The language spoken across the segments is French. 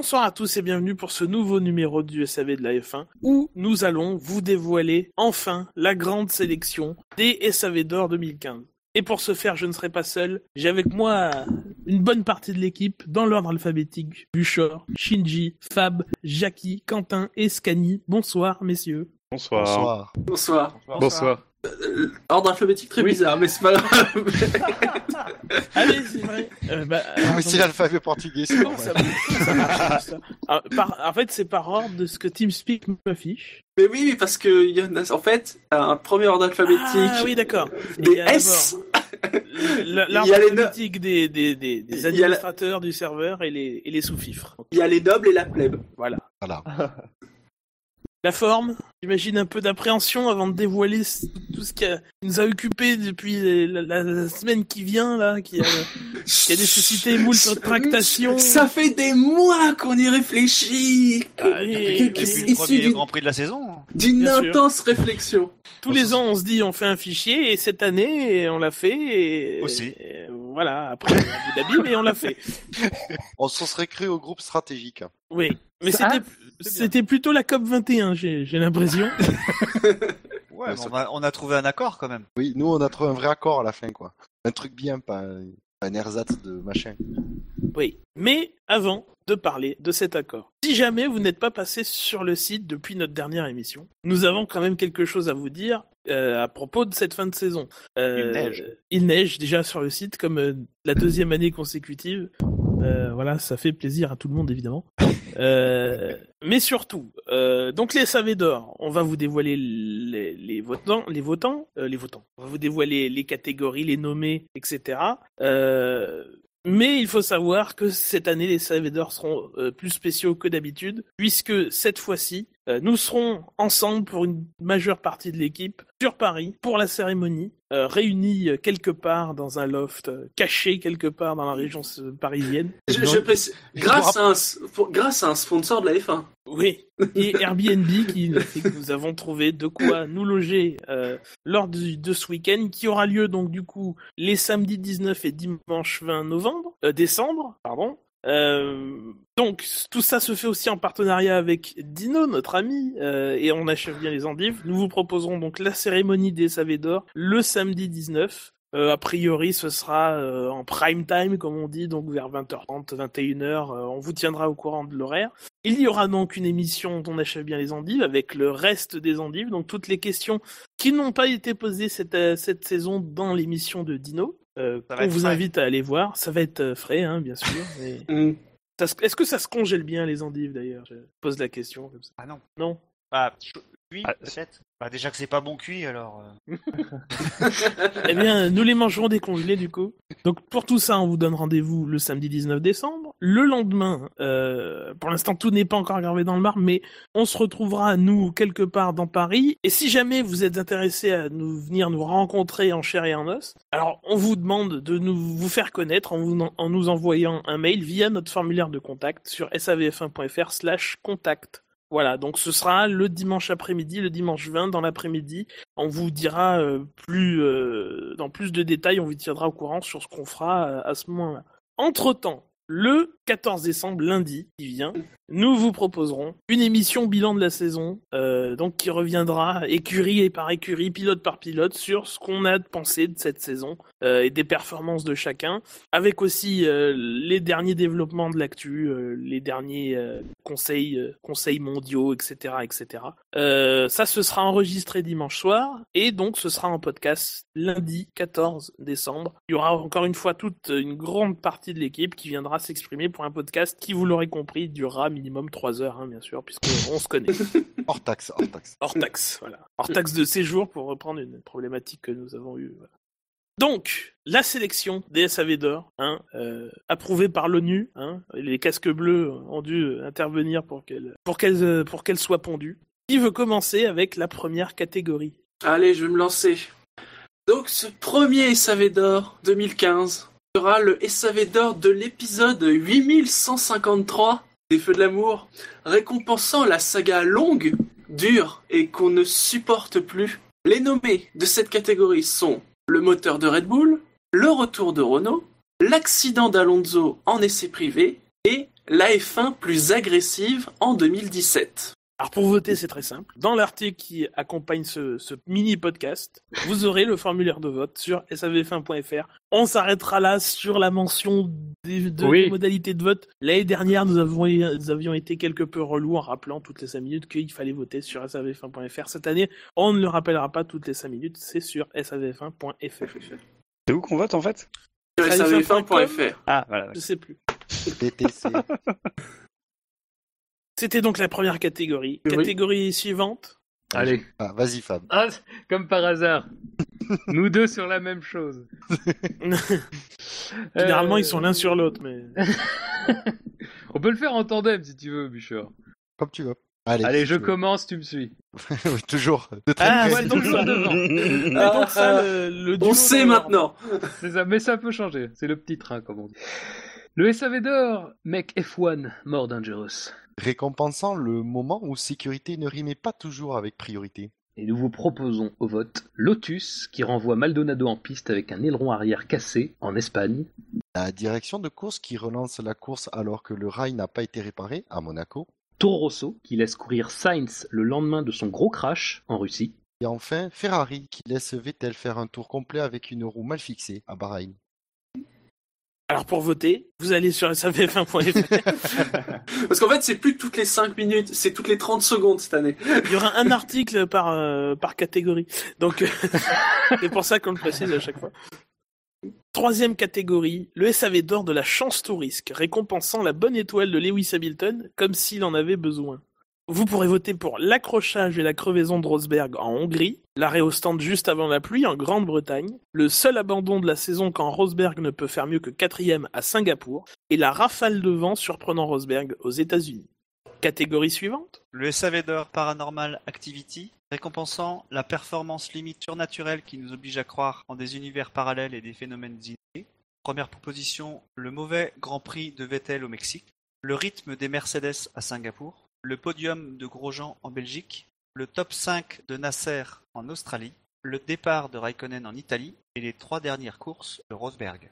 bonsoir à tous et bienvenue pour ce nouveau numéro du SAV de la F1 où nous allons vous dévoiler enfin la grande sélection des SAV d'or 2015. Et pour ce faire, je ne serai pas seul. J'ai avec moi une bonne partie de l'équipe dans l'ordre alphabétique. Buchor, Shinji, Fab, Jackie, Quentin et Scani. Bonsoir messieurs. Bonsoir. Bonsoir. Bonsoir. Bonsoir. Euh, ordre alphabétique très Oui. bizarre, mais c'est pas grave. Allez, c'est vrai. Euh, bah, Ah, mais c'est l'alphabet portugais, c'est Comment ça, comment ça marche comme ça Ah, par- En fait, c'est par ordre de ce que TeamSpeak m'affiche. mais oui, parce que y en a, en fait, un premier ordre alphabétique, Ah oui, d'accord. Des y a S, d'abord l- Il y a L'arbre les no- des, des, la- administrateurs du serveur et les, et les sous-fifres. il y a les nobles et la plèbe. Voilà. Voilà. La forme, j'imagine un peu d'appréhension avant de dévoiler tout ce qui, a- qui nous a occupé depuis la, la- la semaine qui vient, là, qui a, qui a nécessité moult tractations. Ça fait des mois qu'on y réfléchit, Ah, oui, Et oui, puis- oui. et- le premier d'une- Grand Prix de la saison. d'une Bien sûr. intense réflexion. Tous les ans, on se dit, on fait un fichier, et cette année, on l'a fait, et... Aussi. et voilà, après, Abu Dhabi, mais on l'a fait. On s'en serait cru au groupe stratégique. hein. Oui. Mais c'était, c'était plutôt la COP 21, j'ai, j'ai l'impression. Ouais, mais on, a, on a trouvé un accord quand même. Oui, nous on a trouvé un vrai accord à la fin, quoi. Un truc bien, pas un, pas un ersatz de machin. Oui. Mais avant de parler de cet accord, si jamais vous n'êtes pas passé sur le site depuis notre dernière émission, nous avons quand même quelque chose à vous dire euh, à propos de cette fin de saison. Euh, Il neige. Il neige déjà sur le site comme euh, la deuxième année consécutive. Euh, voilà, ça fait plaisir à tout le monde évidemment. Euh, mais surtout, euh, donc les SAV on va vous dévoiler les, votants, les votants, les votants. On va vous dévoiler les catégories, les nommés, etc. Mais il faut savoir que cette année, les SAV seront plus spéciaux que d'habitude, puisque cette fois-ci, nous serons ensemble pour une majeure partie de l'équipe sur Paris pour la cérémonie, euh, réunis euh, quelque part dans un loft, euh, caché quelque part dans la région euh, parisienne. Je, je précise, Je grâce à, un, s- pour- grâce à un sponsor de la F1. Oui, et Airbnb qui fait que nous avons trouvé de quoi nous loger euh, lors du- de ce week-end qui aura lieu donc du coup les samedis 19 et dimanche 20 novembre, euh, décembre, pardon. Euh, donc tout ça se fait aussi en partenariat avec Dino, notre ami, euh, et on achève bien les endives. Nous vous proposerons donc la cérémonie des SAV d'or le samedi 19. Euh, a priori, ce sera en prime time, comme on dit, donc vers 20h30, 21h. euh, on vous tiendra au courant de l'horaire. Il y aura donc une émission dont on achève bien les endives avec le reste des endives, donc toutes les questions qui n'ont pas été posées cette, cette saison dans l'émission de Dino. Euh, on vous frais. invite à aller voir. Ça va être euh, frais, hein, bien sûr. mais- Mm. Ça se- Est-ce que ça se congèle bien les endives d'ailleurs? Je pose la question comme ça. Ah non. Non? Ah, cuit, Ah, peut-être bah, Déjà que c'est pas bon cuit, alors... euh, Eh bien, nous les mangerons décongelés du coup. Donc pour tout ça, on vous donne rendez-vous le samedi 19 décembre. Le lendemain, euh, pour l'instant tout n'est pas encore gravé dans le marbre, mais on se retrouvera nous quelque part dans Paris. Et si jamais vous êtes intéressé à nous venir nous rencontrer en chair et en os, alors on vous demande de nous vous faire connaître en, vous, en nous envoyant un mail via notre formulaire de contact sur savf1.fr/slash contact. Voilà, donc ce sera le dimanche après-midi, le dimanche 20 dans l'après-midi. On vous dira euh, plus, euh, dans plus de détails, on vous tiendra au courant sur ce qu'on fera euh, à ce moment-là. Entre-temps, le 14 décembre, lundi qui vient, nous vous proposerons une émission bilan de la saison, euh, donc qui reviendra écurie et par écurie, pilote par pilote, sur ce qu'on a pensé de cette saison euh, et des performances de chacun, avec aussi euh, les derniers développements de l'actu, euh, les derniers conseils, conseils mondiaux, etc., etc. Ça, ce sera enregistré dimanche soir et donc ce sera en podcast lundi 14 décembre. Il y aura encore une fois toute une grande partie de l'équipe qui viendra s'exprimer pour un podcast qui, vous l'aurez compris, durera minimum 3 heures, hein, bien sûr, puisqu'on on se connaît. Hors taxe, hors taxe. Hors taxe, voilà. Hors taxe de séjour pour reprendre une problématique que nous avons eue. voilà. Donc, la sélection des SAV d'or, hein, euh, approuvée par l'ONU, hein, les casques bleus ont dû intervenir pour qu'elle pour qu'elle pour qu'elle soit pondue. Qui veut commencer avec la première catégorie? Allez, je vais me lancer. Donc, ce premier SAV d'or 2015 sera le SAV d'or de l'épisode 8153 des Feux de l'amour, récompensant la saga longue, dure et qu'on ne supporte plus. Les nommés de cette catégorie sont le moteur de Red Bull, le retour de Renault, l'accident d'Alonso en essai privé et la F1 plus agressive en 2017 Alors pour voter, c'est très simple. Dans l'article qui accompagne ce, ce mini podcast, vous aurez le formulaire de vote sur savf1.fr. On s'arrêtera là sur la mention des, de- Oui. des modalités de vote. L'année dernière, nous, avons, nous avions été quelque peu relous en rappelant toutes les 5 minutes qu'il fallait voter sur savf1.fr. Cette année, on ne le rappellera pas toutes les 5 minutes, c'est sur savf1.fr. C'est où qu'on vote en fait? Sur savf1.com. savf1.fr. Ah, voilà. Je sais plus. PTC. C'était donc la première catégorie. Oui. Catégorie suivante. Allez. Ah, Vas-y Fab. Ah, comme par hasard. Nous deux sur la même chose. Généralement, Euh, ils sont l'un sur l'autre, mais. On peut le faire en tandem si tu veux, Bûcheur. Comme tu veux. Allez, Allez, si je tu veux. commence, tu me suis. oui, toujours. De très Ah, près. ouais, donc, toujours devant. Et Ah, donc ça, le, le On sait maintenant. C'est ça, mais ça peut changer. C'est le petit train, comme on dit. Le SAV d'or, mec F1, More Dangerous. Récompensant le moment où sécurité ne rimait pas toujours avec priorité. Et nous vous proposons au vote Lotus, qui renvoie Maldonado en piste avec un aileron arrière cassé en Espagne. La direction de course qui relance la course alors que le rail n'a pas été réparé à Monaco. Toro Rosso, qui laisse courir Sainz le lendemain de son gros crash en Russie. Et enfin, Ferrari qui laisse Vettel faire un tour complet avec une roue mal fixée à Bahreïn. Alors pour voter, vous allez sur savf1.fr. Parce qu'en fait, c'est plus toutes les 5 minutes, c'est toutes les 30 secondes cette année. Il y aura un article par, euh, par catégorie. Donc, euh, c'est pour ça qu'on le précise à chaque fois. Troisième catégorie, le SAV d'or de la chance touriste, récompensant la bonne étoile de Lewis Hamilton comme s'il en avait besoin. Vous pourrez voter pour l'accrochage et la crevaison de Rosberg en Hongrie, l'arrêt au stand juste avant la pluie en Grande-Bretagne, le seul abandon de la saison quand Rosberg ne peut faire mieux que quatrième à Singapour, et la rafale de vent surprenant Rosberg aux États-Unis. Catégorie suivante Le SAV d'or Paranormal Activity, récompensant la performance limite surnaturelle qui nous oblige à croire en des univers parallèles et des phénomènes innés. Première proposition, le mauvais Grand Prix de Vettel au Mexique, le rythme des Mercedes à Singapour, le podium de Grosjean en Belgique, le top 5 de Nasser en Australie, le départ de Raikkonen en Italie et les trois dernières courses de Rosberg.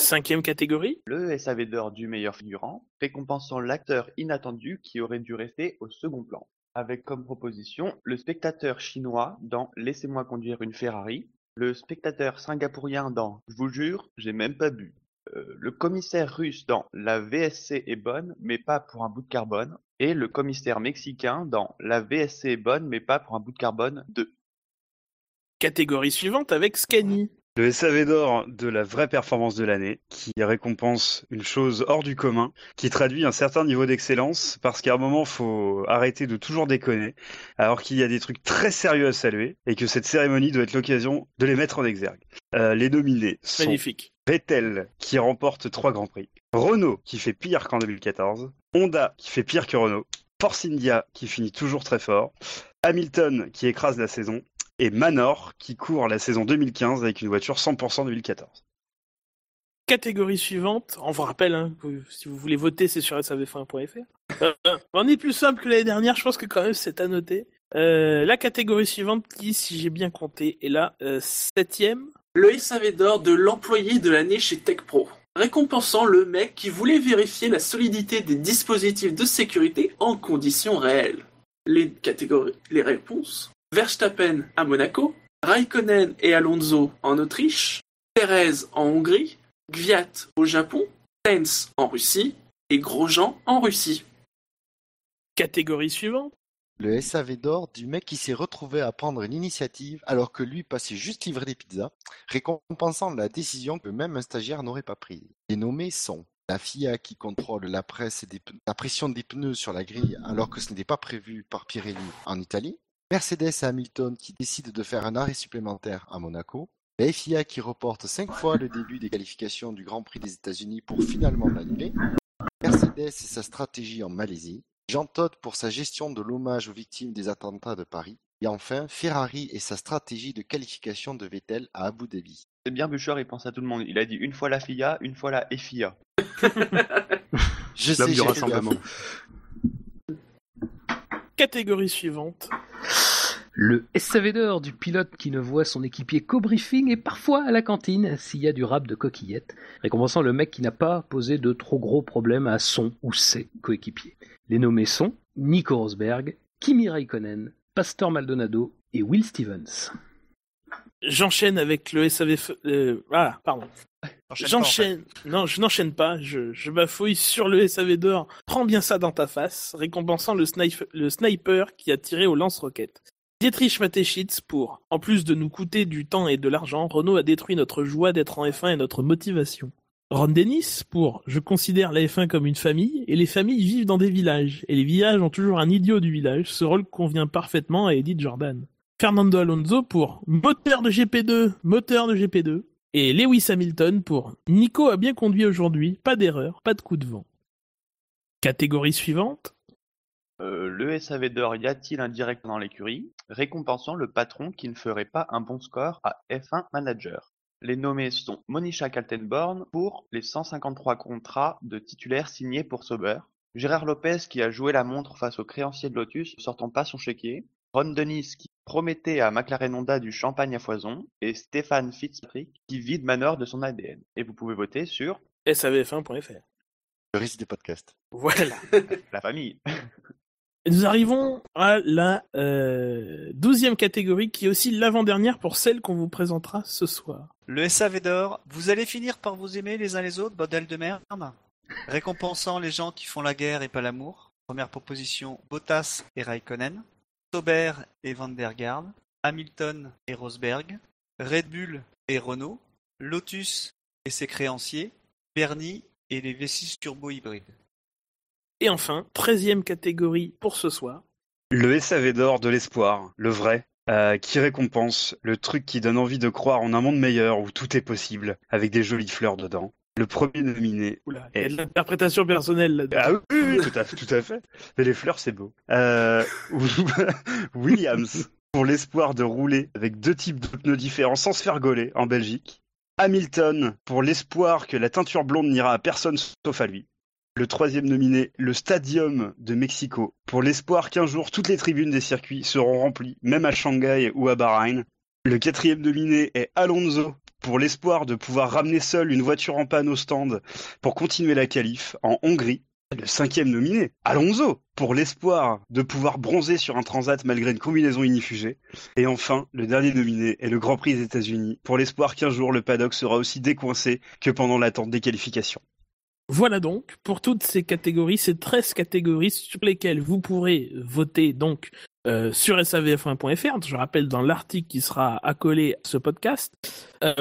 Cinquième catégorie? Le SAV d'or du meilleur figurant, récompensant l'acteur inattendu qui aurait dû rester au second plan, avec comme proposition le spectateur chinois dans Laissez-moi conduire une Ferrari, le spectateur singapourien dans Je vous jure, j'ai même pas bu, le commissaire russe dans La VSC est bonne, mais pas pour un bout de carbone, et le commissaire mexicain dans La VSC est bonne, mais pas pour un bout de carbone 2. Catégorie suivante avec Scani. Le SAV d'or de la vraie performance de l'année, qui récompense une chose hors du commun, qui traduit un certain niveau d'excellence, parce qu'à un moment, faut arrêter de toujours déconner, alors qu'il y a des trucs très sérieux à saluer, et que cette cérémonie doit être l'occasion de les mettre en exergue. Euh, les nominés sont Magnifique. Vettel, qui remporte trois grands prix, Renault, qui fait pire qu'en 2014, Honda, qui fait pire que Renault, Force India, qui finit toujours très fort, Hamilton, qui écrase la saison, et Manor, qui court la saison 2015 avec une voiture 100% 2014. Catégorie suivante, on vous rappelle, hein, si vous voulez voter, c'est sur savf1.fr. Euh, euh, on est plus simple que l'année dernière, je pense que quand même c'est à noter. Euh, la catégorie suivante, qui, si j'ai bien compté, est la euh, septième. Le SAV d'or de l'employé de l'année chez TechPro, récompensant le mec qui voulait vérifier la solidité des dispositifs de sécurité en conditions réelles. Les catégories, les réponses Verstappen à Monaco, Raikkonen et Alonso en Autriche, Perez en Hongrie, Gviat au Japon, Sainz en Russie et Grosjean en Russie. Catégorie suivante. Le SAV d'or du mec qui s'est retrouvé à prendre une initiative alors que lui passait juste livrer des pizzas, récompensant la décision que même un stagiaire n'aurait pas prise. Les nommés sont la FIA qui contrôle la, pression des pneus sur la grille alors que ce n'était pas prévu par Pirelli en Italie, Mercedes Hamilton qui décident de faire un arrêt supplémentaire à Monaco, la FIA qui reporte cinq fois le début des qualifications du Grand Prix des États-Unis pour finalement l'annuler, Mercedes et sa stratégie en Malaisie, Jean Todt pour sa gestion de l'hommage aux victimes des attentats de Paris, et enfin Ferrari et sa stratégie de qualification de Vettel à Abu Dhabi. C'est bien Bouchard, il pense à tout le monde. Il a dit une fois la FIA, une fois la FIA. Je sais, du rassemblement. Catégorie suivante. Le SAV d'or du pilote qui ne voit son équipier qu'au briefing et parfois à la cantine s'il y a du rap de coquillettes, récompensant le mec qui n'a pas posé de trop gros problèmes à son ou ses coéquipiers. Les nommés sont Nico Rosberg, Kimi Raikkonen, Pastor Maldonado et Will Stevens. J'enchaîne avec le SAV. euh, ah, pardon. En J'enchaîne. Non, je n'enchaîne pas. Je, je bafouille sur le SAV d'or. Prends bien ça dans ta face, récompensant le, snipe- le sniper qui a tiré au lance-roquette. Dietrich Mateschitz pour, en plus de nous coûter du temps et de l'argent, Renault a détruit notre joie d'être en F1 et notre motivation. Ron Dennis pour, je considère la F1 comme une famille, et les familles vivent dans des villages, et les villages ont toujours un idiot du village, ce rôle convient parfaitement à Edith Jordan. Fernando Alonso pour moteur de GP2, moteur de GP2. Et Lewis Hamilton pour Nico a bien conduit aujourd'hui, pas d'erreur, pas de coup de vent. Catégorie suivante. Euh, le SAV d'or y a-t-il un direct dans l'écurie, récompensant le patron qui ne ferait pas un bon score à F1 Manager? Les nommés sont Monisha Kaltenborn pour les 153 contrats de titulaires signés pour Sauber, Gérard Lopez qui a joué la montre face aux créanciers de Lotus sortant pas son chéquier, Ron Dennis qui promettait à McLaren Honda du champagne à foison, et Stéphane Fitzpatrick qui vide Manor de son ADN. Et vous pouvez voter sur savf1.fr. Le risque des podcasts. Voilà. la famille. Nous arrivons à la euh, douzième catégorie qui est aussi l'avant-dernière pour celle qu'on vous présentera ce soir. Le SAV d'or, vous allez finir par vous aimer les uns les autres, bordel de merde. Récompensant les gens qui font la guerre et pas l'amour. Première proposition, Bottas et Raikkonen. Sauber et Van der Garde. Hamilton et Rosberg. Red Bull et Renault. Lotus et ses créanciers. Bernie et les V6 turbo hybrides. Et enfin, treizième catégorie pour ce soir. Le SAV d'or de l'espoir, le vrai, euh, qui récompense le truc qui donne envie de croire en un monde meilleur où tout est possible, avec des jolies fleurs dedans. Le premier nominé. Oula, il y a de l'interprétation personnelle là-dedans. Ah oui, tout à fait, tout à fait. Mais les fleurs, c'est beau. Euh, Williams, pour l'espoir de rouler avec deux types de pneus différents sans se faire gauler en Belgique. Hamilton, pour l'espoir que la teinture blonde n'ira à personne sauf à lui. Le troisième nominé, le Stadium de Mexico, pour l'espoir qu'un jour toutes les tribunes des circuits seront remplies, même à Shanghai ou à Bahreïn. Le quatrième nominé est Alonso, pour l'espoir de pouvoir ramener seul une voiture en panne au stand pour continuer la qualif en Hongrie. Le cinquième nominé, Alonso, pour l'espoir de pouvoir bronzer sur un transat malgré une combinaison inifugée. Et enfin, le dernier nominé est le Grand Prix des États-Unis, pour l'espoir qu'un jour le paddock sera aussi décoincé que pendant l'attente des qualifications. Voilà donc pour toutes ces catégories, ces 13 catégories sur lesquelles vous pourrez voter donc euh, sur savf1.fr. Je rappelle dans l'article qui sera accolé à ce podcast. Euh,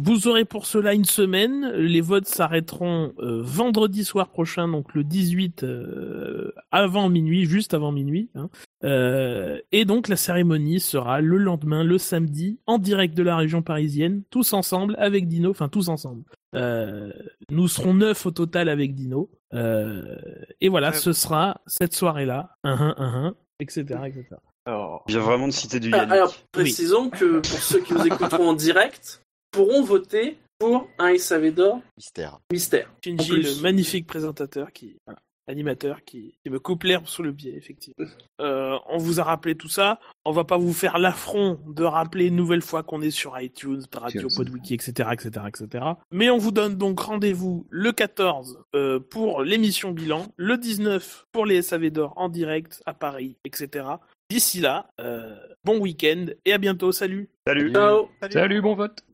vous aurez pour cela une semaine. Les votes s'arrêteront euh, vendredi soir prochain, donc le 18 euh, avant minuit, juste avant minuit. hein. Et donc la cérémonie sera le lendemain, le samedi, en direct de la région parisienne, tous ensemble avec Dino, enfin tous ensemble. Nous serons neuf au total avec Dino. Et voilà, ce sera cette soirée-là, un, un, un, un, etc., etc. Alors, Il vient vraiment de citer du Ah, Yannick. alors, précisons que pour ceux qui nous écouteront en direct, pourront voter pour un SAV d'or Mystère. Mystère. Shinji, le magnifique présentateur qui, voilà, animateur qui, qui me coupe l'herbe sous le pied, effectivement. Euh, on vous a rappelé tout ça. On va pas vous faire l'affront de rappeler une nouvelle fois qu'on est sur iTunes, Radio. Podwiki, etc., etc., etc. Mais on vous donne donc rendez-vous le 14 euh, pour l'émission bilan, le 19 pour les SAV d'or en direct à Paris, etc. D'ici là, euh, bon week-end et à bientôt. Salut. Salut Ciao Salut, bon vote